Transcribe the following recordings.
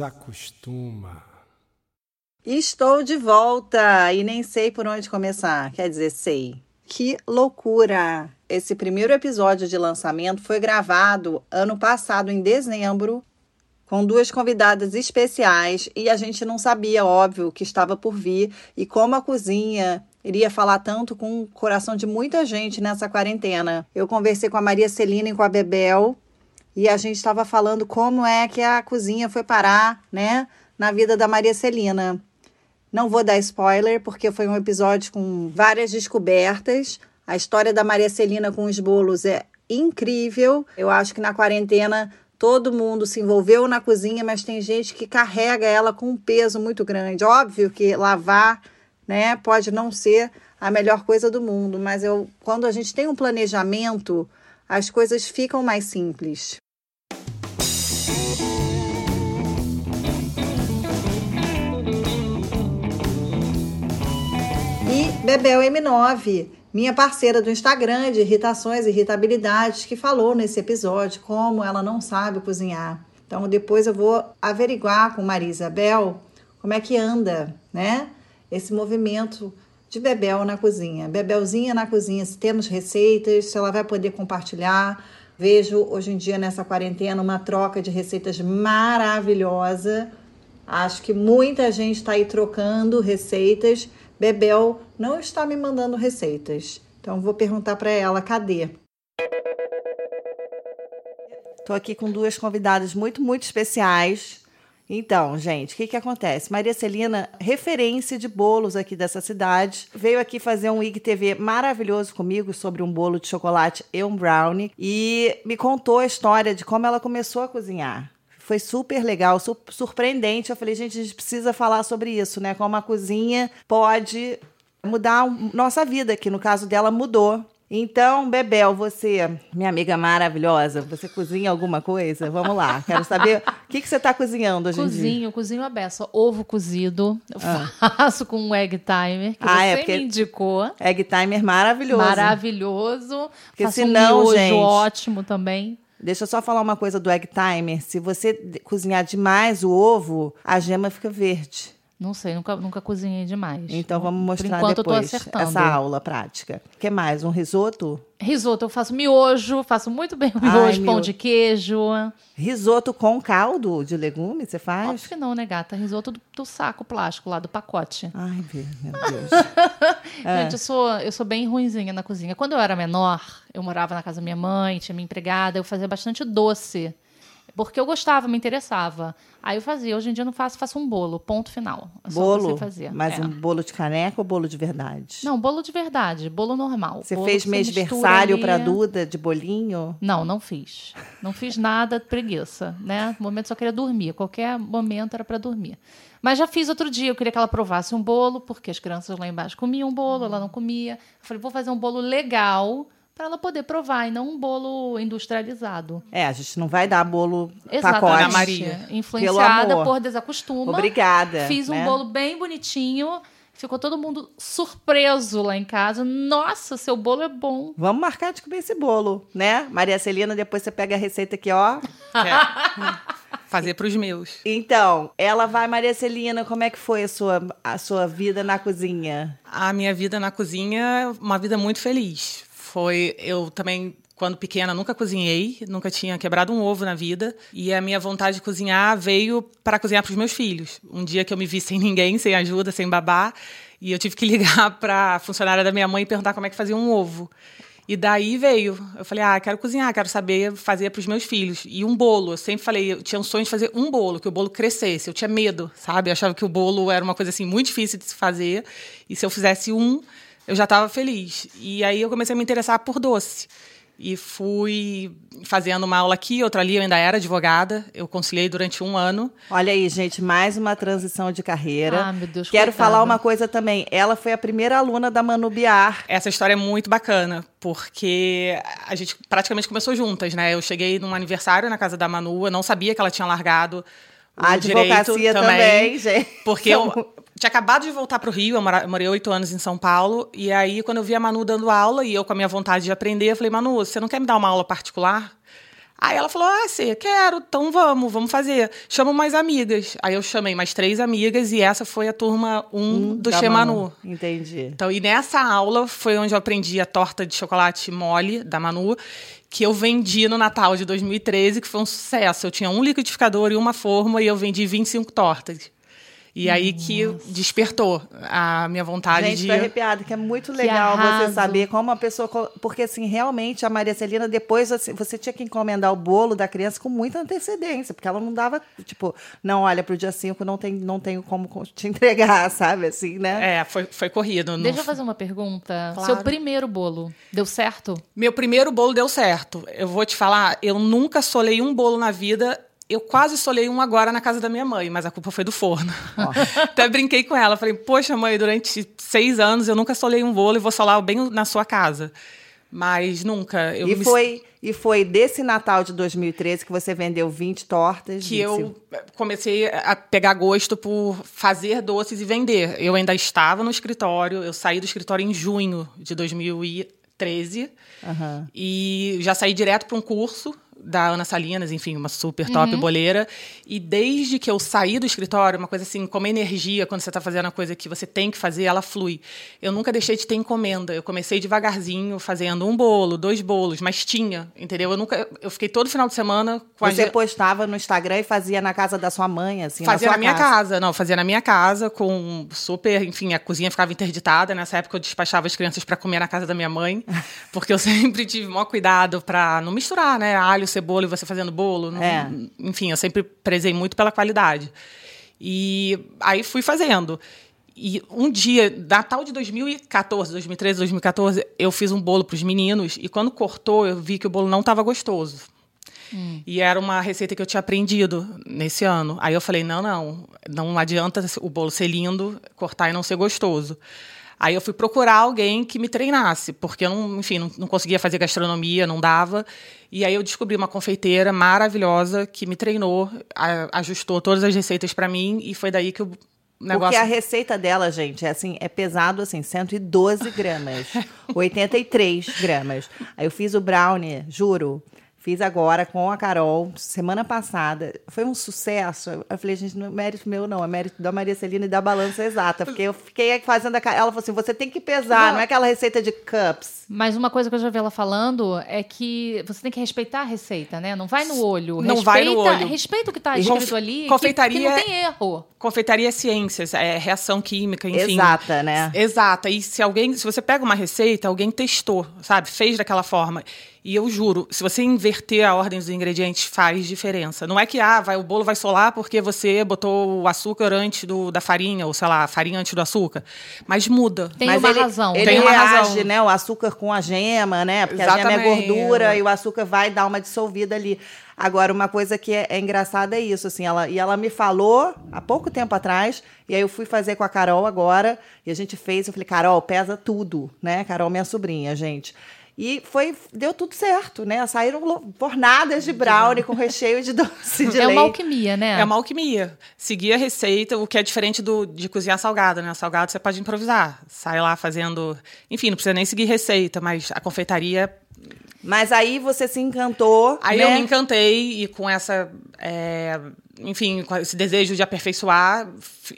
desacostuma. Estou de volta e nem sei por onde começar. Quer dizer, sei. Que loucura! Esse primeiro episódio de lançamento foi gravado ano passado, em dezembro, com duas convidadas especiais e a gente não sabia, óbvio, que estava por vir e como a cozinha iria falar tanto com o coração de muita gente nessa quarentena. Eu conversei com a Maria Celina e com a Bebel e a gente estava falando como é que a cozinha foi parar, né, na vida da Maria Celina. Não vou dar spoiler, porque foi um episódio com várias descobertas. A história da Maria Celina com os bolos é incrível. Eu acho que na quarentena todo mundo se envolveu na cozinha, mas tem gente que carrega ela com um peso muito grande. Óbvio que lavar, né, pode não ser a melhor coisa do mundo, mas eu, quando a gente tem um planejamento, as coisas ficam mais simples. E Bebel M9, minha parceira do Instagram de irritações e irritabilidades, que falou nesse episódio como ela não sabe cozinhar. Então depois eu vou averiguar com Maria Isabel como é que anda, né? Esse movimento de Bebel na cozinha. Bebelzinha na cozinha, se temos receitas, se ela vai poder compartilhar. Vejo hoje em dia nessa quarentena uma troca de receitas maravilhosa. Acho que muita gente está aí trocando receitas Bebel não está me mandando receitas. Então vou perguntar para ela, cadê? Estou aqui com duas convidadas muito, muito especiais. Então, gente, o que, que acontece? Maria Celina, referência de bolos aqui dessa cidade, veio aqui fazer um IGTV maravilhoso comigo sobre um bolo de chocolate e um brownie e me contou a história de como ela começou a cozinhar. Foi super legal, su surpreendente. Eu falei, gente, a gente precisa falar sobre isso, né? Como a cozinha pode mudar nossa vida, que no caso dela mudou. Então, Bebel, você, minha amiga maravilhosa, você cozinha alguma coisa? Vamos lá, quero saber o que, que você está cozinhando hoje cozinho, em dia. Cozinho, cozinho a beça. Ovo cozido, eu ah. faço com um egg timer, que ah, você é, me indicou. Egg timer maravilhoso. Maravilhoso. Porque faço senão, um gente, ótimo também. Deixa eu só falar uma coisa do egg timer. Se você cozinhar demais o ovo, a gema fica verde. Não sei, nunca, nunca cozinhei demais. Então vamos mostrar depois essa aula prática. O que mais? Um risoto? Risoto, eu faço miojo, faço muito bem o miojo, Ai, pão mio... de queijo. Risoto com caldo de legume, você faz? Acho que não, né, gata? Risoto do, do saco plástico lá, do pacote. Ai, meu Deus. é. Gente, eu sou, eu sou bem ruinzinha na cozinha. Quando eu era menor, eu morava na casa da minha mãe, tinha minha empregada, eu fazia bastante doce. Porque eu gostava, me interessava. Aí eu fazia. Hoje em dia eu não faço, faço um bolo. Ponto final. É bolo? Fazia. Mas é. um bolo de caneca ou bolo de verdade? Não, bolo de verdade. Bolo normal. Você bolo fez mêsversário para Duda de bolinho? Não, não fiz. Não fiz nada, preguiça, né? No momento só queria dormir. Qualquer momento era para dormir. Mas já fiz outro dia, eu queria que ela provasse um bolo, porque as crianças lá embaixo comiam um bolo, ela não comia. Eu falei, vou fazer um bolo legal para ela poder provar e não um bolo industrializado. É, a gente não vai dar bolo Exatamente. pacote. Maria. Influenciada por desacostuma. Obrigada. Fiz um né? bolo bem bonitinho. Ficou todo mundo surpreso lá em casa. Nossa, seu bolo é bom. Vamos marcar de comer esse bolo, né? Maria Celina, depois você pega a receita aqui, ó. É. Fazer para os meus. Então, ela vai, Maria Celina, como é que foi a sua, a sua vida na cozinha? A minha vida na cozinha, uma vida muito feliz foi eu também quando pequena nunca cozinhei, nunca tinha quebrado um ovo na vida e a minha vontade de cozinhar veio para cozinhar para os meus filhos. Um dia que eu me vi sem ninguém, sem ajuda, sem babá, e eu tive que ligar para a funcionária da minha mãe e perguntar como é que fazia um ovo. E daí veio. Eu falei, ah, quero cozinhar, quero saber fazer para os meus filhos. E um bolo. Eu sempre falei, eu tinha um sonho de fazer um bolo, que o bolo crescesse. Eu tinha medo, sabe? Eu achava que o bolo era uma coisa assim muito difícil de se fazer. E se eu fizesse um, eu já estava feliz. E aí eu comecei a me interessar por doce. E fui fazendo uma aula aqui, outra ali, eu ainda era advogada, eu conciliei durante um ano. Olha aí, gente, mais uma transição de carreira. Ah, meu Deus, Quero coitada. falar uma coisa também. Ela foi a primeira aluna da Manu Biar. Essa história é muito bacana, porque a gente praticamente começou juntas, né? Eu cheguei num aniversário na casa da Manu, eu não sabia que ela tinha largado a advocacia também, também, gente. Porque eu, tinha acabado de voltar para o Rio, eu morei oito anos em São Paulo, e aí quando eu vi a Manu dando aula e eu com a minha vontade de aprender, eu falei, Manu, você não quer me dar uma aula particular? Aí ela falou: Ah, você quero, então vamos, vamos fazer. Chama mais amigas. Aí eu chamei mais três amigas e essa foi a turma 1 um do Xemanu. Entendi. Então, e nessa aula foi onde eu aprendi a torta de chocolate mole da Manu, que eu vendi no Natal de 2013, que foi um sucesso. Eu tinha um liquidificador e uma forma e eu vendi 25 tortas. E aí que despertou a minha vontade Gente, de. tô arrepiada, que é muito legal você saber como a pessoa. Porque, assim, realmente a Maria Celina, depois assim, você tinha que encomendar o bolo da criança com muita antecedência, porque ela não dava, tipo, não, olha, pro dia 5 não, tem, não tenho como co- te entregar, sabe? Assim, né? É, foi, foi corrido. não Deixa eu fazer uma pergunta. Claro. Seu primeiro bolo deu certo? Meu primeiro bolo deu certo. Eu vou te falar, eu nunca solei um bolo na vida. Eu quase solei um agora na casa da minha mãe, mas a culpa foi do forno. Até brinquei com ela. Falei, poxa, mãe, durante seis anos eu nunca solei um bolo e vou solar bem na sua casa. Mas nunca. E, me- foi, e foi desse Natal de 2013 que você vendeu 20 tortas. que 25. eu comecei a pegar gosto por fazer doces e vender. Eu ainda estava no escritório, eu saí do escritório em junho de 2013 Aham. e já saí direto para um curso da Ana Salinas, enfim, uma super top boleira. E desde que eu saí do escritório, uma coisa assim, como energia, quando você está fazendo a coisa que você tem que fazer, ela flui. Eu nunca deixei de ter encomenda. Eu comecei devagarzinho, fazendo um bolo, dois bolos, mas tinha, entendeu? Eu nunca. Eu fiquei todo final de semana com a Você ge- postava no Instagram e fazia na casa da sua mãe, assim, Fazia na na, minha casa. casa. não, fazia na minha casa com super, enfim, a cozinha ficava interditada. Nessa época eu despachava as crianças para comer na casa da minha mãe, porque eu sempre tive o maior cuidado para não misturar, né, alho, cebola e você fazendo bolo. não- É. Enfim, eu sempre prezei muito pela qualidade. E aí fui fazendo. E um dia, Natal de 2014, 2013, 2014, eu fiz um bolo para os meninos e quando cortou, eu vi que o bolo não estava gostoso. E era uma receita que eu tinha aprendido nesse ano. Aí eu falei: não, não, não adianta o bolo ser lindo, cortar e não ser gostoso. Aí eu fui procurar alguém que me treinasse, porque eu não, enfim, não, não conseguia fazer gastronomia, não dava. E aí eu descobri uma confeiteira maravilhosa que me treinou, a- ajustou todas as receitas para mim e foi daí que o negócio Porque a receita dela, gente, é assim, é pesado assim, 112 gramas, 83 gramas. Aí eu fiz o brownie, juro. Fiz agora com a Carol, semana passada. Foi um sucesso. Eu falei, gente, não é mérito meu, não. É mérito da Maria Celina e da balança exata. Porque eu fiquei fazendo a. Ela falou assim: você tem que pesar, não, é aquela receita de cups. Mas uma coisa que eu já vi ela falando é que você tem que respeitar a receita, né? Não vai no olho. Não respeita, vai no olho. Respeita o que está escrito conf- ali. que- confeitaria- Que, não tem erro. Confeitaria é ciências, é reação química, enfim. Exata, né? Exata. E se alguém, se você pega uma receita, alguém testou, sabe? Fez daquela forma. E eu juro, se você inverter a ordem dos ingredientes, faz diferença. Não é que ah, vai, o bolo vai solar porque você botou o açúcar antes do, da farinha, ou sei lá, a farinha antes do açúcar. Mas muda. Tem Mas uma ele, razão. Ele Tem uma reage, razão. né? O açúcar com a gema, né? Porque a gema é Exatamente. gordura e o açúcar vai dar uma dissolvida ali. Agora, uma coisa que é, é engraçada é isso, assim, ela, e ela me falou há pouco tempo atrás, e aí eu fui fazer com a Carol agora, e a gente fez, eu falei, Carol, pesa tudo, né? Carol, minha sobrinha, gente. E foi, deu tudo certo, né? Saíram fornadas de brownie com recheio de doce de É leite. uma alquimia, né? É uma alquimia. Seguir a receita, o que é diferente do, de cozinhar salgado, né? Salgado você pode improvisar. Sai lá fazendo. Enfim, não precisa nem seguir receita, mas a confeitaria Mas aí você se encantou, Aí né? eu me encantei e com essa, é, enfim, com esse desejo de aperfeiçoar,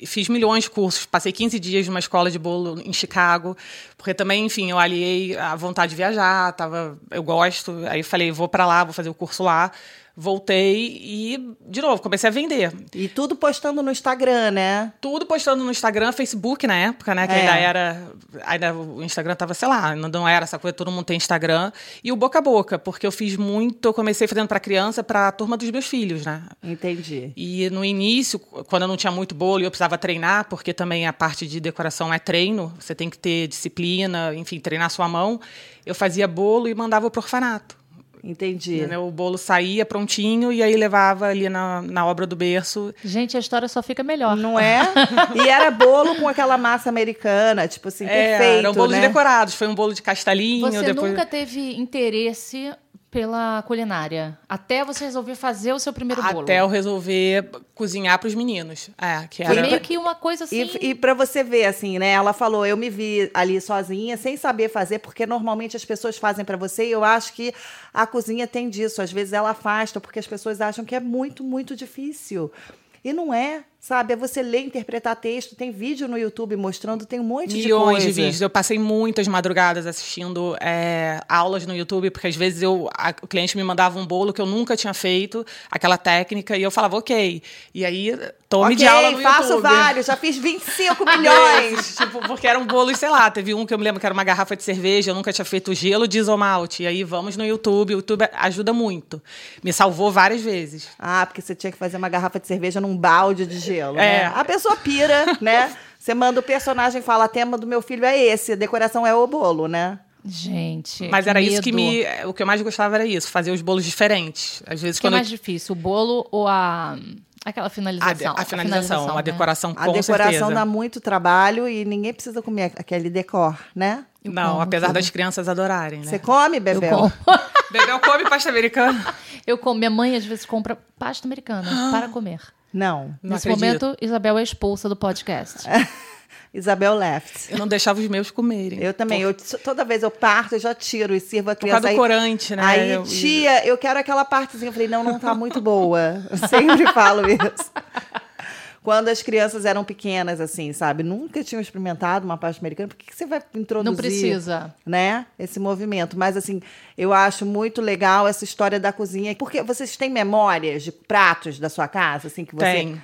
fiz milhões de cursos. Passei 15 dias numa escola de bolo em Chicago, porque também, enfim, eu aliei a vontade de viajar, tava, eu gosto. Aí falei, vou para lá, vou fazer o curso lá. Voltei e, de novo, comecei a vender. E tudo postando no Instagram, né? Tudo postando no Instagram, Facebook na época, né? Que É. ainda era. Ainda o Instagram tava, sei lá, não- não era essa coisa, todo mundo tem Instagram. E o boca a boca, porque eu fiz muito, eu comecei fazendo para criança, para turma dos meus filhos, né? Entendi. E no início, quando eu não tinha muito bolo e eu precisava treinar, porque também a parte de decoração é treino, você tem que ter disciplina, enfim, treinar sua mão, eu fazia bolo e mandava pro orfanato. Entendi. Entendeu? O bolo saía prontinho e aí levava ali na, na obra do berço. Gente, a história só fica melhor. Não é? E era bolo com aquela massa americana, tipo assim, É, perfeito, eram bolos né? decorados. Foi um bolo de castelinho. Você depois... nunca teve interesse pela culinária? Até você resolver fazer o seu primeiro bolo? Até eu resolver cozinhar para os meninos. É, que Foi era... meio que uma coisa assim. E, e para você ver, assim, né? Ela falou, eu me vi ali sozinha, sem saber fazer, porque normalmente as pessoas fazem para você, e eu acho que a cozinha tem disso. Às vezes ela afasta, porque as pessoas acham que é muito, muito difícil. E não é, sabe? É você ler, interpretar texto. Tem vídeo no YouTube mostrando, tem um monte Milhões de coisa. de vídeos. Eu passei muitas madrugadas assistindo é, aulas no YouTube, porque às vezes eu, a, o cliente me mandava um bolo que eu nunca tinha feito, aquela técnica, e eu falava, ok. E aí, tome Ok, de aula no faço YouTube. vários, já fiz 25 milhões. Tipo, porque eram bolos, sei lá, teve um que eu me lembro que era uma garrafa de cerveja, eu nunca tinha feito gelo de isomalte. E aí vamos no YouTube, o YouTube ajuda muito. Me salvou várias vezes. Ah, porque você tinha que fazer uma garrafa de cerveja num balde de gelo. É. Né? A pessoa pira, né? Você manda o personagem e fala: tema do meu filho é esse, a decoração é o bolo, né? Gente. Mas era isso medo. que me. O que eu mais gostava era isso, fazer os bolos diferentes. Às vezes, O que é quando eu mais difícil, o bolo ou a aquela A, de- finalização? a finalização, a né? decoração, A com decoração certeza. dá muito trabalho e ninguém precisa comer aquele decor, né? Eu Não, como apesar tudo. das crianças adorarem, né? Você come, Eu Bebel? como. Bebel come pasta americana. Eu como. Minha mãe às vezes compra pasta americana para comer. Não. Não Nesse acredito. momento, Isabel é expulsa do podcast. Isabel left. Eu não deixava os meus comerem. Eu também. Eu, toda vez eu parto, eu já tiro e sirvo a Por criança. causa do corante, né? Aí, Eu- tia, eu quero aquela partezinha. Eu falei, não, não tá muito boa. Eu sempre falo isso. Quando as crianças eram pequenas, assim, sabe? Nunca tinham experimentado uma pasta americana. Por que, que você vai introduzir? Não precisa. Né? Esse movimento. Mas, assim, eu acho muito legal essa história da cozinha. Porque vocês têm memórias de pratos da sua casa, assim, que você... Tem.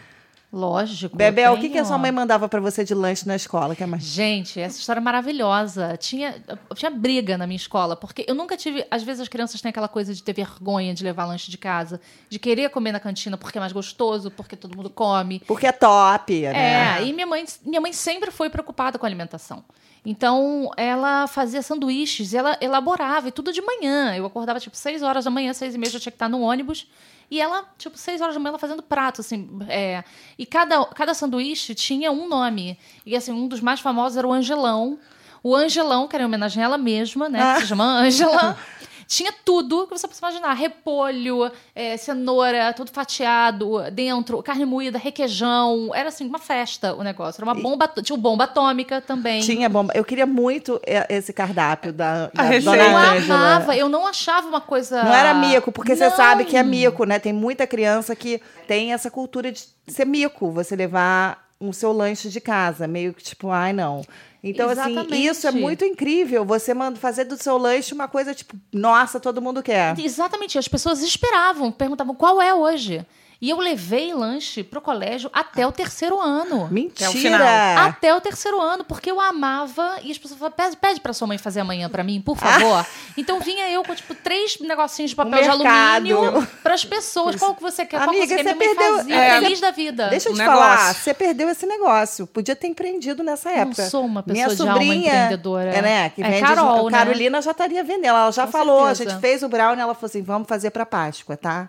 Lógico. Bebel, o que, que a sua mãe mandava pra você de lanche na escola? Que é mais... Gente, essa história é maravilhosa. Tinha, tinha briga na minha escola, porque eu nunca tive. Às vezes as crianças têm aquela coisa de ter vergonha de levar lanche de casa, de querer comer na cantina porque é mais gostoso, porque todo mundo come. Porque é top, né? É, e minha mãe, minha mãe sempre foi preocupada com a alimentação. Então, ela fazia sanduíches, ela elaborava, e tudo de manhã. Eu acordava, tipo, seis horas da manhã, seis e meia, eu tinha que estar no ônibus. E ela, tipo, seis horas da manhã, ela fazendo prato, assim. é. E cada, cada sanduíche tinha um nome. E, assim, um dos mais famosos era o Angelão. O Angelão, que era em homenagem a ela mesma, né? Que se chama Ângela. Tinha tudo que você possa imaginar. Repolho, é, cenoura, tudo fatiado dentro, carne moída, requeijão. Era assim, uma festa o negócio. Era uma bomba. Tinha o bomba atômica também. Tinha bomba. Eu queria muito esse cardápio da, da receita. dona Eu amava, eu não achava uma coisa. Não era mico, porque você Não. sabe que é mico, né? Tem muita criança que tem essa cultura de ser mico, você levar o seu lanche de casa, meio que tipo, ai não. Então, assim, Exatamente. isso é muito incrível. Você manda fazer do seu lanche uma coisa tipo, nossa, todo mundo quer. Exatamente, as pessoas esperavam, perguntavam qual é hoje. E eu levei lanche pro colégio até o terceiro ano. Mentira! o final. Até o terceiro ano, porque eu amava. E as pessoas falavam, pede, pede pra sua mãe fazer amanhã pra mim, por favor. Então vinha eu com, tipo, três negocinhos de papel Um de alumínio pras pessoas. Qual que você quer? Qual que Amiga, você quer? você Minha mãe perdeu- fazia, é. feliz da vida. Deixa eu Um te negócio. falar, você perdeu esse negócio. Podia ter empreendido nessa Não época. sou uma pessoa Minha de alma sobrinha, empreendedora. É, né? Que É vende Carol, né? Carolina já estaria vendendo. Ela já Com falou, certeza. a gente fez o brownie, ela falou assim: vamos fazer para Páscoa, tá?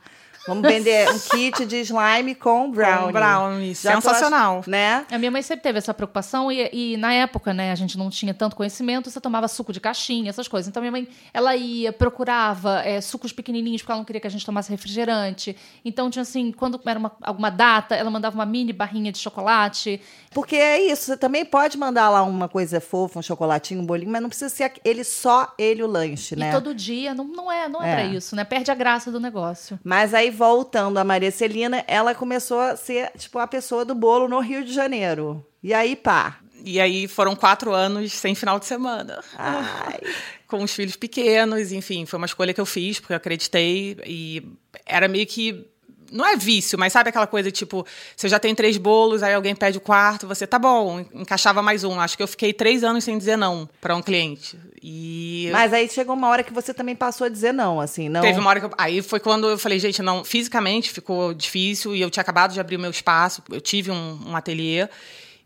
Vamos vender um kit de slime com brownie. brownie. Já tô Sensacional. ach- né? A minha mãe sempre teve essa preocupação e, e na época, né, a gente não tinha tanto conhecimento, você tomava suco de caixinha, essas coisas. Então minha mãe, ela ia, procurava é, sucos pequenininhos porque ela não queria que a gente tomasse refrigerante. Então tinha assim, quando era uma- alguma data, ela mandava uma mini barrinha de chocolate. Porque é isso, você também pode mandar lá uma coisa fofa, um chocolatinho, um bolinho, mas não precisa ser ele só ele o lanche, né? E todo dia, não, não é, não é, É. pra isso, né? Perde a graça do negócio. Mas aí, voltando a Maria Celina, ela começou a ser, tipo, a pessoa do bolo no Rio de Janeiro. E aí, pá. E aí foram quatro anos sem final de semana. Ai. Com os filhos pequenos, enfim, foi uma escolha que eu fiz, porque eu acreditei. E era meio que. Não é vício, mas sabe aquela coisa tipo, você já tem três bolos, aí alguém pede o quarto, você tá bom, encaixava mais um. Acho que eu fiquei três anos sem dizer não para um cliente. E Mas aí chegou uma hora que você também passou a dizer não, assim, não. Teve uma hora que eu, aí foi quando eu falei, gente, não, fisicamente ficou difícil e eu tinha acabado de abrir o meu espaço, eu tive um, um ateliê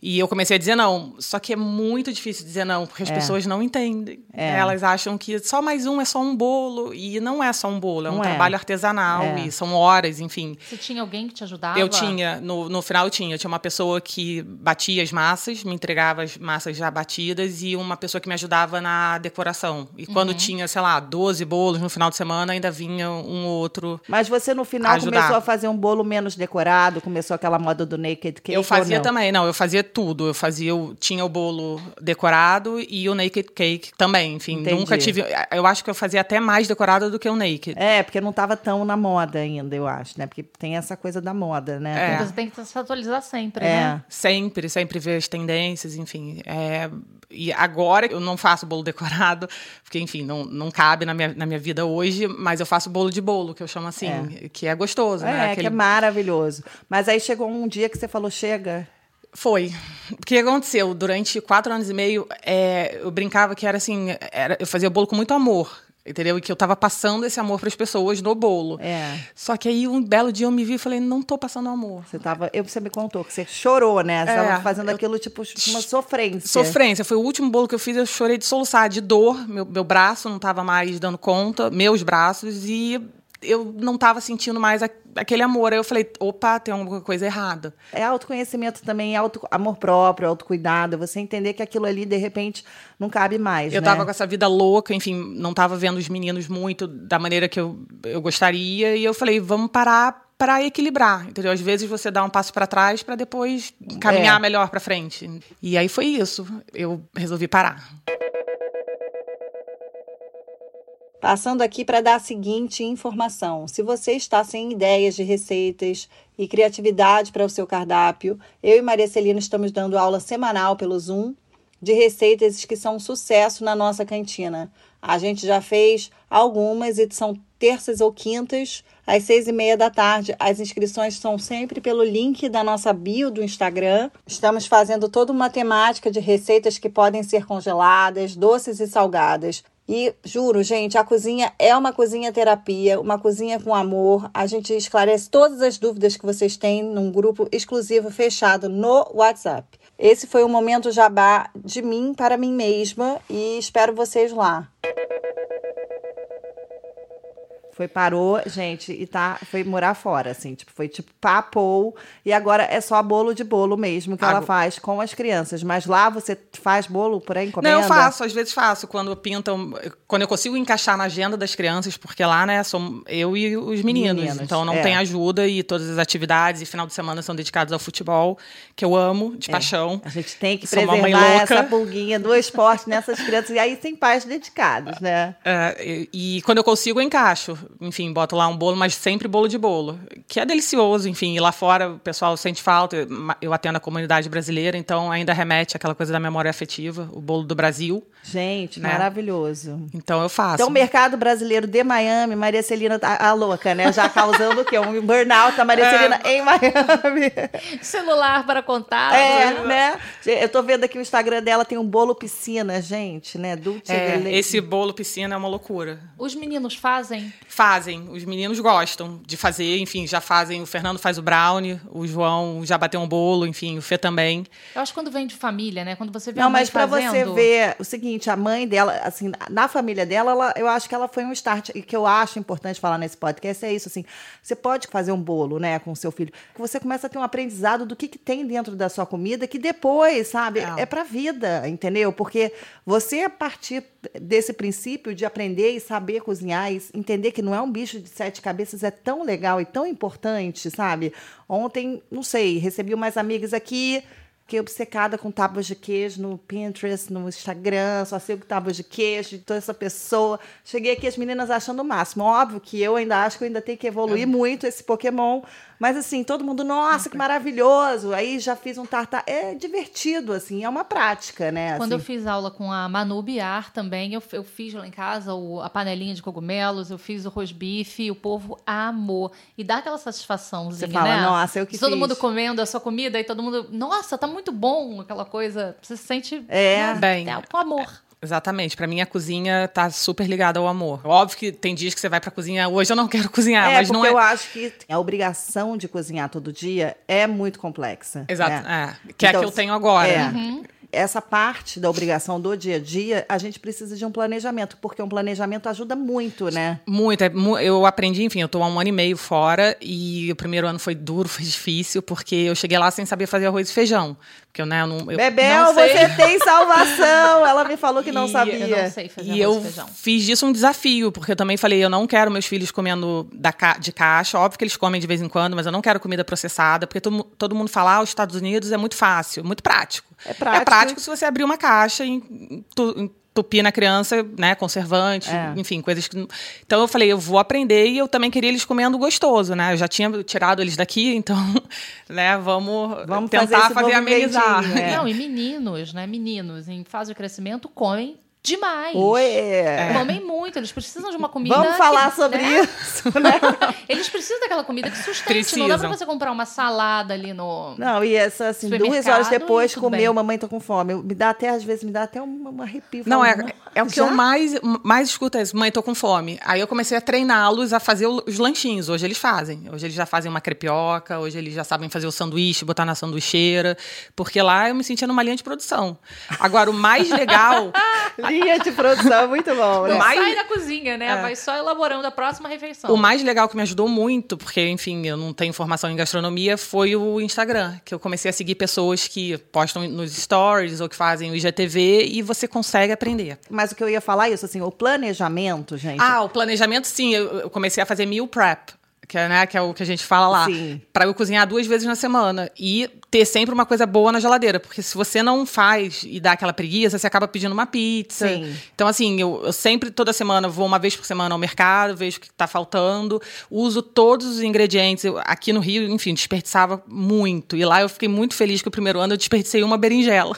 E eu comecei a dizer não. Só que é muito difícil dizer não, porque as É. pessoas não entendem. É. Elas acham que só mais um é só um bolo. E não é só um bolo, é um Não é. trabalho artesanal É. e são horas, enfim. Você tinha alguém que te ajudava? Eu tinha, no, no final eu tinha. Eu tinha uma pessoa que batia as massas, me entregava as massas já batidas e uma pessoa que me ajudava na decoração. E Uhum. quando tinha, sei lá, 12 bolos no final de semana, ainda vinha um ou outro. Mas você no final Ajudar. começou a fazer um bolo menos decorado, começou aquela moda do naked cake Eu ou fazia não? também, não, eu fazia tudo. Eu fazia, o- tinha o bolo decorado e o naked cake também. Enfim, Entendi. nunca tive. Eu acho que eu fazia até mais decorado do que o naked. É, porque não estava tão na moda ainda, eu acho, né? Porque tem essa coisa da moda, né? É. Então Você tem que se atualizar sempre, É. né? Sempre, sempre ver as tendências, enfim. é, e agora eu não faço bolo decorado, porque, enfim, não, não cabe na minha, na minha vida hoje, mas eu faço bolo de bolo, que eu chamo assim, que é gostoso, né? É, que Aquele- é maravilhoso. Mas aí chegou um dia que você falou, chega. Foi. O que aconteceu? Durante quatro anos e meio, é, eu brincava que era assim, era- eu fazia bolo com muito amor. Entendeu? E que eu tava passando esse amor para as pessoas no bolo. É. Só que aí um belo dia eu me vi e falei, não tô passando amor. Você tava. Eu, você me contou que você chorou, né? Você É, tava fazendo eu- aquilo, tipo, uma sofrência. Sofrência. Foi o último bolo que eu fiz, eu chorei de soluçar, de dor. Meu, meu braço não estava mais dando conta, meus braços, e eu não estava sentindo mais aquele amor. Aí eu falei, opa, tem alguma coisa errada. É autoconhecimento também, é auto, amor próprio, autocuidado. Você entender que aquilo ali, de repente, não cabe mais. Eu né? tava com essa vida louca, enfim, não tava vendo os meninos muito da maneira que eu, eu gostaria. E eu falei, vamos parar para equilibrar, entendeu? Às vezes você dá um passo para trás para depois caminhar É. melhor para frente. E aí foi isso. Eu resolvi parar. Passando aqui para dar a seguinte informação: se você está sem ideias de receitas e criatividade para o seu cardápio, eu e Maria Celina estamos dando aula semanal pelo Zoom de receitas que são um sucesso na nossa cantina. A gente já fez algumas e são terças ou quintas, às seis e meia da tarde. As inscrições são sempre pelo link da nossa bio do Instagram. Estamos fazendo toda uma temática de receitas que podem ser congeladas, doces e salgadas. E juro, gente, a cozinha é uma cozinha terapia, uma cozinha com amor. A gente esclarece todas as dúvidas que vocês têm num grupo exclusivo fechado no WhatsApp. Esse foi o momento jabá de mim para mim mesma e espero vocês lá. Foi, parou, gente, e tá, foi morar fora, assim, tipo, foi tipo papou, e agora é só bolo de bolo mesmo que ela Agora- faz com as crianças. Mas lá você faz bolo por aí, encomenda? Não, eu faço, às vezes faço. Quando pintam. Quando eu consigo encaixar na agenda das crianças, porque lá, né, somos eu e os meninos. Meninos, então não é. tem ajuda e todas as atividades e final de semana são dedicados ao futebol, que eu amo, de paixão. A gente tem que Sou preservar essa pulguinha do esporte nessas crianças. E aí tem pais dedicados, né? É, e, e quando eu consigo, eu encaixo. Enfim, boto lá um bolo, mas sempre bolo de bolo. Que é delicioso, enfim. E lá fora o pessoal sente falta. Eu- atendo a comunidade brasileira, então ainda remete àquela coisa da memória afetiva, o bolo do Brasil. Gente, Né? maravilhoso. Então eu faço. Então, o mercado brasileiro de Miami, Maria Celina tá a louca, né? Já causando o quê? Um burnout da Maria É. Celina em Miami. Celular para contar. É, né? Eu tô vendo aqui o Instagram dela, tem um bolo piscina, gente, né? Dulce É, esse bolo piscina é uma loucura. Os meninos fazem? Fazem, os meninos gostam de fazer, enfim, já fazem. O Fernando faz o brownie, o João já bateu um bolo, enfim, o Fê também. Eu acho que quando vem de família, né? Quando você vê Não, a mãe mas pra você fazendo- ver o seguinte, a mãe dela, assim, na família dela, ela- eu acho que ela foi um start. E que eu acho importante falar nesse podcast é isso, assim, você pode fazer um bolo, né, com o seu filho, que você começa a ter um aprendizado do que, que tem dentro da sua comida, que depois, sabe, É. é pra vida, entendeu? Porque você, a partir desse princípio de aprender e saber cozinhar e entender que não é um bicho de sete cabeças, é tão legal e tão importante, sabe? Ontem, não sei, recebi umas amigas aqui. Fiquei obcecada com tábuas de queijo no Pinterest, no Instagram, só sigo tábuas de queijo de toda essa pessoa. Cheguei aqui as meninas achando o máximo. Óbvio que eu ainda acho que eu ainda tenho que evoluir muito esse Pokémon. Mas assim, todo mundo, nossa, que maravilhoso. Aí já fiz um tartar. É divertido, assim, é uma prática, né? Quando eu assim. fiz aula com a Manu Biar também, eu, eu fiz lá em casa o- a panelinha de cogumelos, eu fiz o rosbife, o povo amou. E dá aquela satisfaçãozinha, Você fala, né? "Nossa, eu que Todo fiz." mundo comendo a sua comida e todo mundo, nossa, tá muito bom, aquela coisa. Você se sente É. né, Bem. é, com amor. Exatamente. Pra mim, a cozinha tá super ligada ao amor. Óbvio que tem dias que você vai pra cozinha, hoje eu não quero cozinhar, é, mas não é. eu acho que a obrigação de cozinhar todo dia é muito complexa. Exato. né? É. Que é a Então, que eu tenho agora. É. Uhum. Essa parte da obrigação do dia a dia, a gente precisa de um planejamento, porque um planejamento ajuda muito, né? Muito. é Eu aprendi, enfim, eu tô há um ano e meio fora e o primeiro ano foi duro, foi difícil, porque eu cheguei lá sem saber fazer arroz e feijão. Porque eu, né, eu não. Eu Bebel, não sei. você tem salvação! Ela me falou que não E sabia. Eu não sei fazer E eu feijão. fiz disso um desafio, porque eu também falei, eu não quero meus filhos comendo da ca- de caixa. Óbvio que eles comem de vez em quando, mas eu não quero comida processada, porque todo, mu- todo mundo fala, ah, os Estados Unidos é muito fácil, muito prático. É prático. É prático se você abrir uma caixa e entu- entupir na criança, né, conservante, É. enfim, coisas que... Então eu falei, eu vou aprender e eu também queria eles comendo gostoso, né? Eu já tinha tirado eles daqui, então, né, vamos, Vamos fazer tentar esse fazer, amenizar. movimentinho, é. Não, e meninos, né? Meninos em fase de crescimento comem demais. Oi! Comem muito, eles precisam de uma comida. Vamos falar que, sobre né? isso, né? Eles precisam daquela comida que sustente. Não dá pra Precisam. você comprar uma salada ali no. Não, e essa, assim, duas horas depois, comeu, bem. mamãe tá com fome. Me dá até, às vezes, me dá até um, um arrepio. Não, é, é o que já? eu mais, mais escuto é isso. Mãe, tô com fome. Aí eu comecei a treiná-los a fazer os lanchinhos. Hoje eles fazem. Hoje eles já fazem uma crepioca, hoje eles já sabem fazer o sanduíche, botar na sanduicheira. Porque lá eu me sentia numa linha de produção. Agora, o mais legal. Linha de produção, muito bom, né? Mais- sai da cozinha, né? É. Vai só elaborando a próxima refeição. O mais legal que me ajudou muito, porque, enfim, eu não tenho formação em gastronomia, foi o Instagram. Que eu comecei a seguir pessoas que postam nos stories ou que fazem o IGTV e você consegue aprender. Mas o que eu ia falar é isso, assim, o planejamento, gente. Ah, o planejamento, sim. Eu, eu comecei a fazer meal prep. Que é, né, que é o que a gente fala lá. Pra eu cozinhar duas vezes na semana. E ter sempre uma coisa boa na geladeira. Porque se você não faz e dá aquela preguiça, você acaba pedindo uma pizza. Sim. Então, assim, eu, eu sempre, toda semana, vou uma vez por semana ao mercado, vejo o que tá faltando. Uso todos os ingredientes. Eu, aqui no Rio, enfim, desperdiçava muito. E lá eu fiquei muito feliz que o primeiro ano eu desperdicei uma berinjela.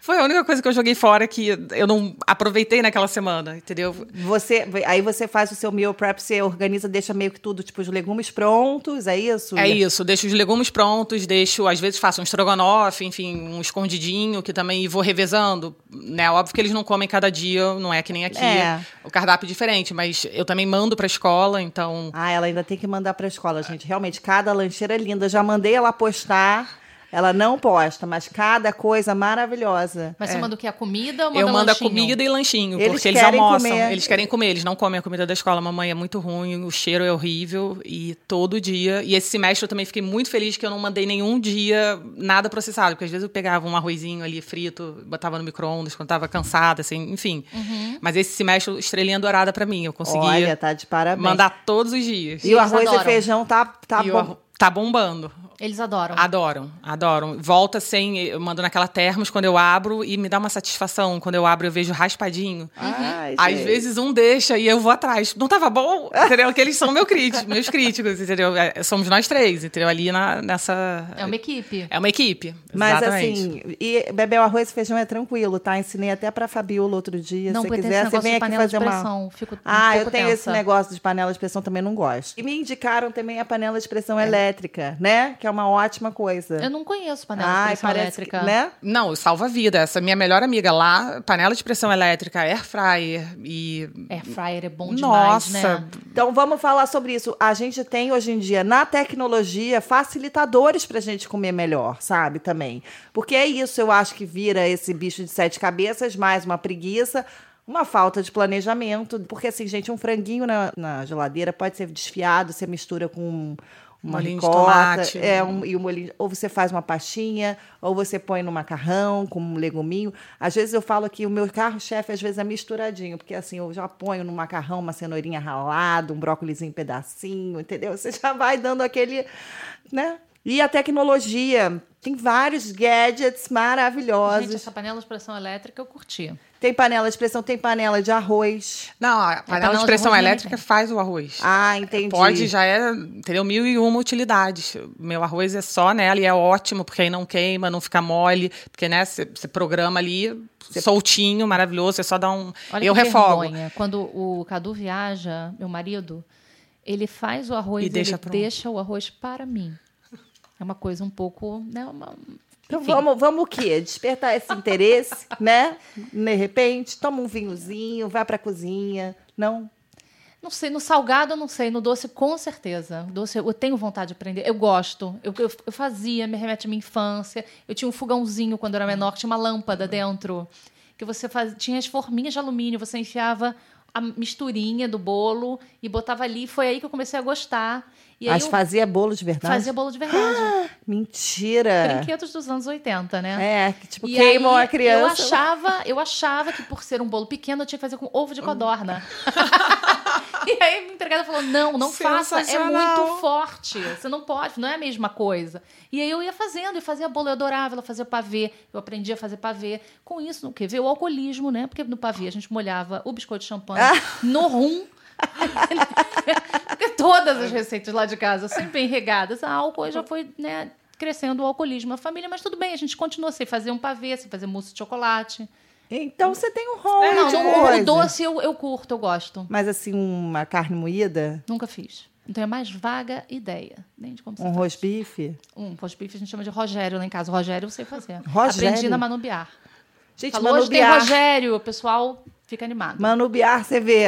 Foi a única coisa que eu joguei fora que eu não aproveitei naquela semana, entendeu? Você, aí você faz o seu meal prep, você organiza, deixa meio que tudo, tipo, os legumes prontos, é isso? É isso, deixo os legumes prontos, deixo, às vezes faço um estrogonofe, enfim, um escondidinho, que também vou revezando, né? Óbvio que eles não comem cada dia, não é que nem aqui, É. o cardápio é diferente, mas eu também mando pra escola, então... Ah, ela ainda tem que mandar pra escola, gente. Realmente, cada lancheira é linda. Já mandei ela postar. Ela não posta, mas cada coisa maravilhosa. Mas você manda o que? A comida ou manda Eu mando a lanchinho? comida e lanchinho, Eles porque eles querem almoçam. comer. Eles querem comer, eles não comem a comida da escola. Mamãe é muito ruim, o cheiro é horrível e todo dia. E esse semestre eu também fiquei muito feliz que eu não mandei nenhum dia nada processado, porque às vezes eu pegava um arrozinho ali frito, botava no micro-ondas quando tava cansada, assim, enfim. Uhum. Mas esse semestre, estrelinha dourada pra mim. Eu consegui Olha, tá de parabéns. mandar todos os dias. E o arroz adoram. e feijão tá, tá E o bom. Tá bombando. Eles adoram. Adoram, adoram. Volta sem. Eu mando naquela termos quando eu abro e me dá uma satisfação. Quando eu abro, eu vejo raspadinho. Ai, Às gente. vezes um deixa e eu vou atrás. Não tava bom? Entendeu? Que eles são meu crítico, meus críticos, entendeu? É, Somos nós três, entendeu? Ali na, nessa. É uma equipe. É uma equipe. Mas exatamente. assim, e beber o arroz e feijão é tranquilo, tá? Ensinei até pra Fabiola outro dia. Não, Se porque esse quiser, você vem aqui panela de fazer uma. pressão. Fico um Ah, eu pouco tenho esse tensa. negócio de panela de pressão, também não gosto. E me indicaram também a panela de pressão elétrica, né? Que é uma ótima coisa. Eu não conheço panela Ai, de pressão elétrica. Que, né? Não, salva a vida. Essa minha melhor amiga lá, panela de pressão elétrica, air fryer e. Air fryer é bom demais, Nossa! né? Então vamos falar sobre isso. A gente tem hoje em dia na tecnologia facilitadores pra gente comer melhor, sabe? Também. Porque é isso, eu acho que vira esse bicho de sete cabeças, mais uma preguiça. Uma falta de planejamento. Porque, assim, gente, um franguinho na, na geladeira pode ser desfiado, você mistura com uma Molinho de ricota, tomate. é, um, e o molinho, ou você faz uma pastinha, ou você põe no macarrão com um leguminho. Às vezes eu falo que o meu carro-chefe às vezes é misturadinho, porque assim, eu já ponho no macarrão uma cenourinha ralada, um brócolizinho em pedacinho, entendeu? Você já vai dando aquele, né? E a tecnologia, tem vários gadgets maravilhosos. Gente, essa panela de pressão elétrica eu curti. Tem panela de pressão, tem panela de arroz. Não, a panela panela de de pressão arroz elétrica também faz o arroz. Ah, entendi. Pode, já é, entendeu? Mil e uma utilidades. Meu arroz é só nela e é ótimo, porque aí não queima, não fica mole, porque, né, você programa ali soltinho, maravilhoso, você só dá um. Olha eu refogo. vergonha. Quando o Cadu viaja, meu marido, ele faz o arroz E e deixa ele deixa o arroz para mim. É uma coisa um pouco, né, uma- Então vamos, vamos o quê? Despertar esse interesse, né? De repente, toma um vinhozinho, vai pra cozinha. Não? Não sei, no salgado eu não sei, no doce com certeza. Doce eu tenho vontade de aprender, eu gosto. Eu, eu, eu fazia, me remete à minha infância. Eu tinha um fogãozinho quando eu era menor, que tinha uma lâmpada dentro. Que você faz, tinha as forminhas de alumínio, você enfiava a misturinha do bolo e botava ali. Foi aí que eu comecei a gostar. E aí Mas fazia bolo de verdade? fazia bolo de verdade. Mentira! Brinquedos dos anos 80, né? É, que tipo, E queimam a criança. Eu achava, eu achava que por ser um bolo pequeno eu tinha que fazer com ovo de codorna. e aí a empregada falou: não, não faça, é muito forte. Você não pode, não é a mesma coisa. E aí eu ia fazendo, e fazia bolo, eu adorava, ela fazia pavê, eu aprendi a fazer pavê. Com isso, no que? Veio o alcoolismo, né? Porque no pavê a gente molhava o biscoito de champanhe no rum. Porque todas as receitas lá de casa, sempre enregadas a álcool, já foi, né? Crescendo o alcoolismo na família, mas tudo bem, a gente continua sem fazer um pavê, sem fazer mousse de chocolate. Então você tem um rol É, não, não, o doce eu, eu curto, eu gosto. Mas assim, uma carne moída, Nunca fiz. Tenho a mais vaga ideia. Nem de como um rosbife. Um rosbife a gente chama de Rogério lá em casa. Rogério eu sei fazer. Rogério? Aprendi na Manubiar. Gente, Falou, hoje tem Manubiar, Rogério. O pessoal fica animado. Manubiar, você vê,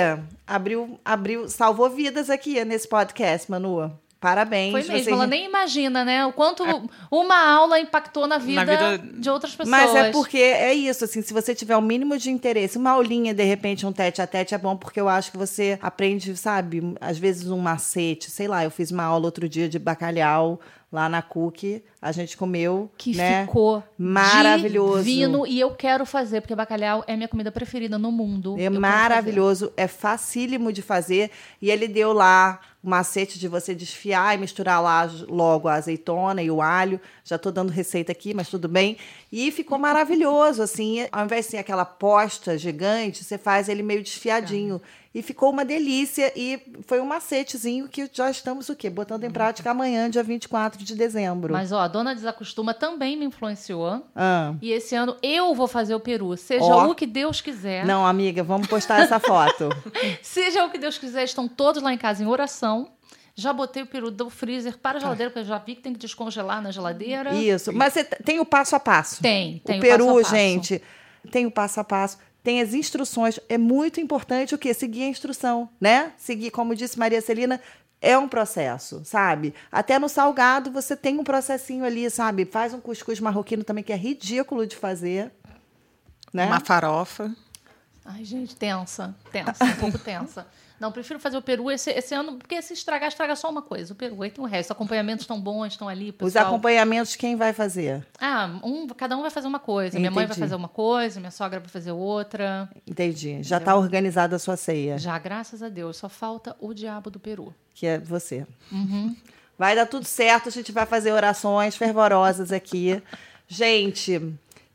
abriu, abriu, salvou vidas aqui nesse podcast, Manu. Parabéns. Foi mesmo. você- Ela nem imagina, né? O quanto uma aula impactou na vida, vida- de outras pessoas. Mas é porque é isso, assim, se você tiver o mínimo de interesse, uma aulinha, de repente, um tete a tete é bom, porque eu acho que você aprende, sabe, às vezes um macete, sei lá, eu fiz uma aula outro dia de bacalhau lá na Cook, a gente comeu, Que né? ficou Maravilhoso. divino. E eu quero fazer, porque bacalhau é minha comida preferida no mundo. Eu É quero maravilhoso, é facílimo de fazer. E ele deu lá o macete de você desfiar e misturar lá logo a azeitona e o alho. Já tô dando receita aqui, mas tudo bem. E ficou maravilhoso, assim. Ao invés de ser aquela posta gigante, você faz ele meio desfiadinho. E ficou uma delícia. E foi um macetezinho que já estamos o quê? Botando em prática amanhã, dia 24 de dezembro. Mas, ó, a Dona Desacostuma também me influenciou. Ah. E esse ano eu vou fazer o peru. Seja Ó. o que Deus quiser. Não, amiga, vamos postar essa foto. Seja o que Deus quiser, estão todos lá em casa em oração. Já botei o peru do freezer para a geladeira, porque eu já vi que tem que descongelar na geladeira. Isso. Mas tem o passo a passo. Tem, tem o o peru, passo passo. gente, tem o passo a passo, tem as instruções. É muito importante o quê? Seguir a instrução, né? Seguir, como disse Maria Celina, é um processo, sabe? Até no salgado você tem um processinho ali, sabe? Faz um cuscuz marroquino também que é ridículo de fazer, né? Uma farofa. Ai, gente, tensa. Tensa, um pouco tensa. Não, prefiro fazer o peru esse, esse ano, porque se estragar, estraga só uma coisa. O peru, aí tem o resto. Os acompanhamentos estão bons, estão ali, o Os pessoal... acompanhamentos quem vai fazer? Ah, um, cada um vai fazer uma coisa. Minha mãe vai Entendi. fazer uma coisa, minha sogra vai fazer outra. Entendi. Já está organizada a sua ceia, Já, graças a Deus, só falta o diabo do peru. que é você. Uhum. Vai dar tudo certo, a gente vai fazer orações fervorosas aqui. Gente,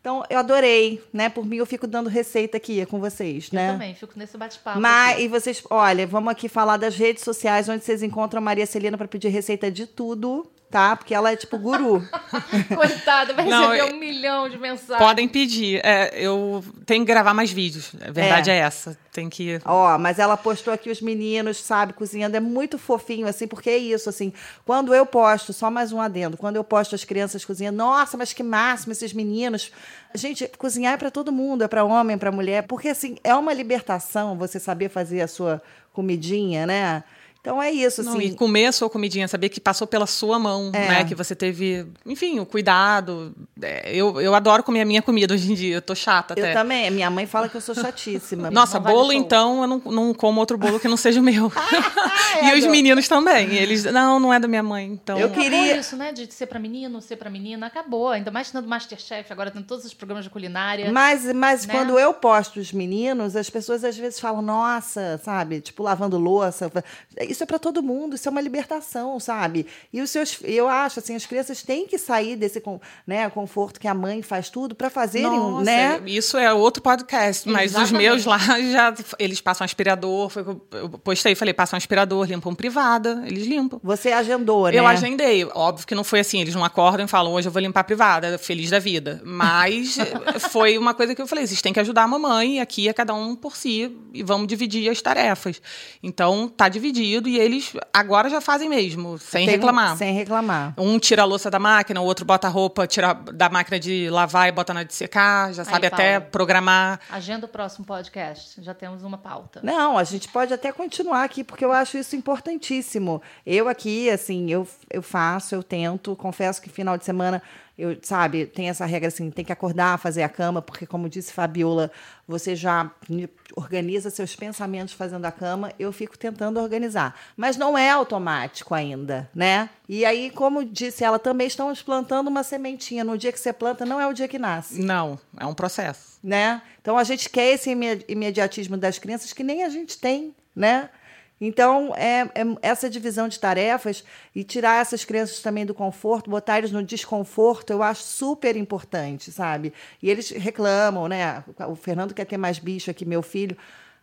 então eu adorei, né? Por mim eu fico dando receita aqui com vocês, né? Eu também, fico nesse bate-papo. Mas, aqui. e vocês, olha, vamos aqui falar das redes sociais onde vocês encontram a Maria Celina para pedir receita de tudo, tá? Porque ela é tipo guru. Coitada, vai Não, receber eu- um milhão de mensagens. Podem pedir. É, eu tenho que gravar mais vídeos. A verdade é, essa. Tem que. Ó, mas ela postou aqui os meninos, sabe, cozinhando. É muito fofinho, assim, porque é isso, assim. Quando eu posto, só mais um adendo, quando eu posto as crianças cozinhando, nossa, mas que máximo esses meninos. Gente, cozinhar é para todo mundo, é para homem, para mulher, porque, assim, é uma libertação você saber fazer a sua comidinha, né? Então é isso, Não, assim. e comer a sua comidinha, saber que passou pela sua mão, É. né? Que você teve, enfim, o cuidado. É, eu, eu adoro comer a minha comida hoje em dia. Eu tô chata Eu até. também. Minha mãe fala que eu sou chatíssima. Nossa, Não vale bolo show. então, eu não, não como outro bolo que não seja o meu. é, e os meninos também. Eles, não, não é da minha mãe. Então, Eu Acabou queria- isso, né? De ser pra menino, ser pra menina. Acabou. Ainda mais tendo Masterchef, agora tem todos os programas de culinária. Mas, mas Né? quando eu posto os meninos, as pessoas às vezes falam, nossa, sabe? Tipo, lavando louça. Isso é para todo mundo, isso é uma libertação, sabe? E os seus. Eu acho, assim, as crianças têm que sair desse né, conforto que a mãe faz tudo para fazerem, Nossa, né? Isso é outro podcast, mas os Exatamente. meus lá já eles passam aspirador, foi eu postei, falei, passam aspirador, limpam privada, eles limpam. Você agendou, né? Eu agendei. Óbvio que não foi assim. Eles não acordam e falam, hoje eu vou limpar a privada, feliz da vida. Mas eh, foi uma coisa que eu falei: vocês têm que ajudar a mamãe, aqui é cada um por si, e vamos dividir as tarefas. Então, tá dividido. E eles agora já fazem mesmo, sem Tem- reclamar. Sem reclamar. Um tira a louça da máquina, o outro bota a roupa, tira da máquina de lavar e bota na de secar, já sabe até programar. Agenda o próximo podcast. Já temos uma pauta. Não, a gente pode até continuar aqui, porque eu acho isso importantíssimo. Eu aqui, assim, eu, eu faço, eu tento, confesso que final de semana, eu, sabe, tem essa regra assim, tem que acordar, fazer a cama, porque, como disse Fabiola, você já organiza seus pensamentos fazendo a cama, eu fico tentando organizar. Mas não é automático ainda, né? E aí, como disse ela, também estamos plantando uma sementinha. No dia que você planta, não é o dia que nasce Não, é um processo. né? Então a gente quer esse imediatismo das crianças que nem a gente tem, né? Então, é, é essa divisão de tarefas e tirar essas crianças também do conforto, botar eles no desconforto, eu acho super importante, sabe? E eles reclamam, né? O Fernando quer ter mais bicho aqui, meu filho.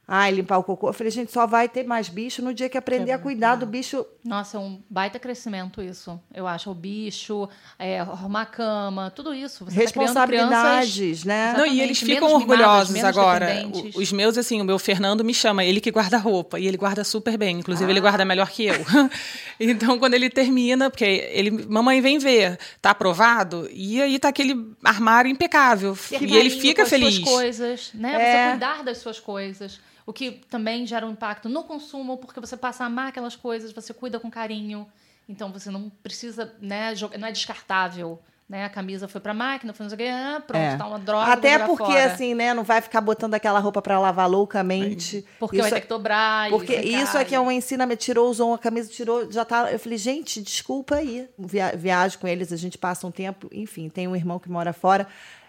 Ai, limpar o cocô. Eu falei, gente, só vai ter mais bicho no dia que aprender a cuidar do bicho. Nossa, é um baita crescimento isso. Eu acho o bicho, é, arrumar a cama, tudo isso. Você tá criando Responsabilidades, crianças- né? Não, e eles ficam orgulhosos menos agora. O- Os meus, assim, o meu Fernando me chama, ele que guarda roupa, e ele guarda super bem. Inclusive, ele guarda melhor que eu. então, quando ele termina, porque ele, mamãe vem ver, tá aprovado? E aí tá aquele armário impecável. Ter e ele fica com as feliz. Suas coisas, né? É. Você cuidar das suas coisas. O que também gera um impacto no consumo, porque você passa a amar aquelas coisas, você cuida com carinho. Então você não precisa, né, jogar, não é descartável. Né? A camisa foi pra máquina, foi não sei o quê, ah, pronto, É. tá uma droga. Até porque, fora. assim, né, não vai ficar botando aquela roupa para lavar loucamente. Porque Isso vai ter é- que dobrar. Porque isso aqui é e- um ensinamento. Tirou, usou uma camisa, tirou, já tá. Eu falei, gente, desculpa aí. Via, viajo com eles, a gente passa um tempo, enfim, tem um irmão que mora fora.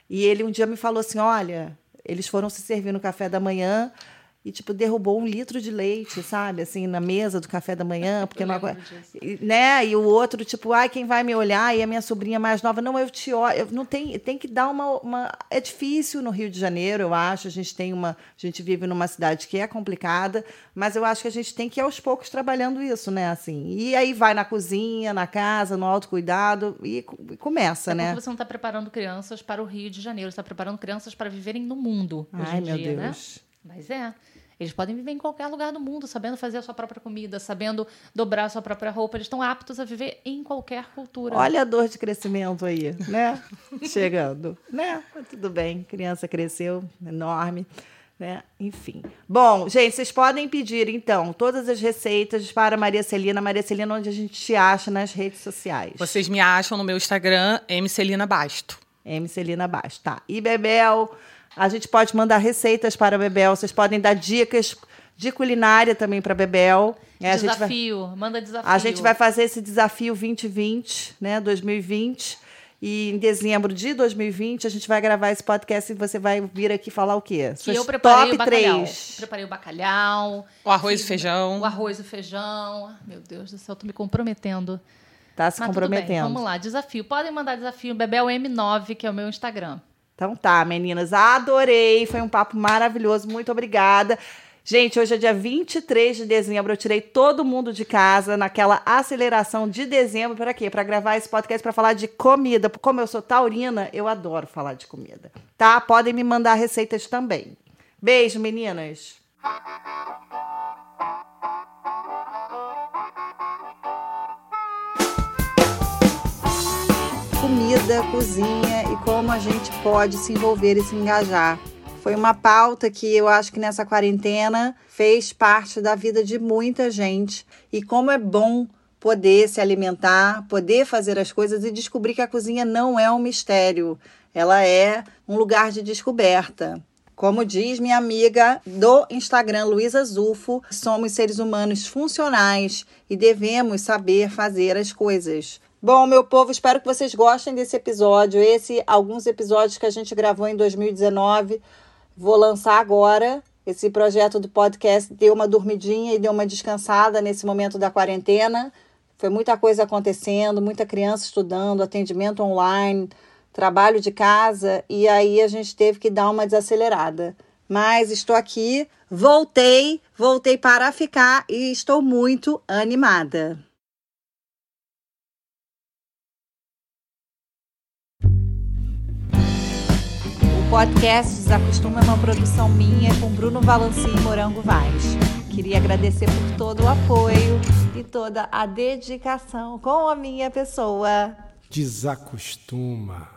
E ele um dia me falou assim: olha, eles foram se servir no café da manhã. E, tipo, derrubou um litro de leite, sabe? Assim, na mesa do café da manhã. Porque Eu não... E, né? E o outro, tipo, ai, quem vai me olhar? E a minha sobrinha mais nova, não, eu te olho. Eu não tem, tem que dar uma, uma. É difícil no Rio de Janeiro, eu acho. A gente tem uma. A gente vive numa cidade que é complicada, mas eu acho que a gente tem que ir aos poucos trabalhando isso, né? Assim. E aí vai na cozinha, na casa, no autocuidado e, e começa, É né? você não está preparando crianças para o Rio de Janeiro, você está preparando crianças para viverem no mundo. hoje Ai, em meu dia, né? Deus. Mas é. Eles podem viver em qualquer lugar do mundo, sabendo fazer a sua própria comida, sabendo dobrar a sua própria roupa. Eles estão aptos a viver em qualquer cultura. Olha a dor de crescimento aí, né? Chegando, né? Tudo bem, criança cresceu, enorme, né? Enfim. Bom, gente, vocês podem pedir, então, todas as receitas para Maria Celina. Maria Celina, onde a gente te acha nas redes sociais. Vocês me acham no meu Instagram, mcelina Basto. M. Celina Baixo, tá. E Bebel, a gente pode mandar receitas para a Bebel. Vocês podem dar dicas de culinária também para a Bebel. É, a gente vai- desafio, manda desafio. A gente vai fazer esse desafio 2020, né? 2020. E em dezembro de 2020 a gente vai gravar esse podcast e você vai vir aqui falar o quê? Que Suas eu preparei top o bacalhau. 3. Preparei o bacalhau, O arroz e feijão. o arroz e o feijão. Meu Deus do céu, tô me comprometendo. Tá se Mas tudo bem, comprometendo. vamos lá, desafio. Podem mandar desafio, Bebel M9, que é o meu Instagram. Então tá, meninas, adorei. Foi um papo maravilhoso. Muito obrigada. Gente, hoje é dia 23 de dezembro. Eu tirei todo mundo de casa naquela aceleração de dezembro. Para quê? Para gravar esse podcast para falar de comida. Como eu sou taurina, eu adoro falar de comida. Tá? Podem me mandar receitas também. Beijo, meninas. Comida, cozinha e como a gente pode se envolver e se engajar. Foi uma pauta que eu acho que nessa quarentena fez parte da vida de muita gente. E como é bom poder se alimentar, poder fazer as coisas e descobrir que a cozinha não é um mistério, ela é um lugar de descoberta. Como diz minha amiga do Instagram, Luísa Zufo, somos seres humanos funcionais e devemos saber fazer as coisas. Bom, meu povo, espero que vocês gostem desse episódio. Esse, alguns episódios que a gente gravou em 2019, vou lançar agora. Esse projeto do podcast deu uma dormidinha e deu uma descansada nesse momento da quarentena. Foi muita coisa acontecendo, muita criança estudando, atendimento online, trabalho de casa, e aí a gente teve que dar uma desacelerada. Mas estou aqui, voltei, voltei para ficar e estou muito animada. Podcast Desacostuma é uma produção minha com Bruno Valanci e Morango Vaz, Queria agradecer por todo o apoio e toda a dedicação com a minha pessoa. Desacostuma.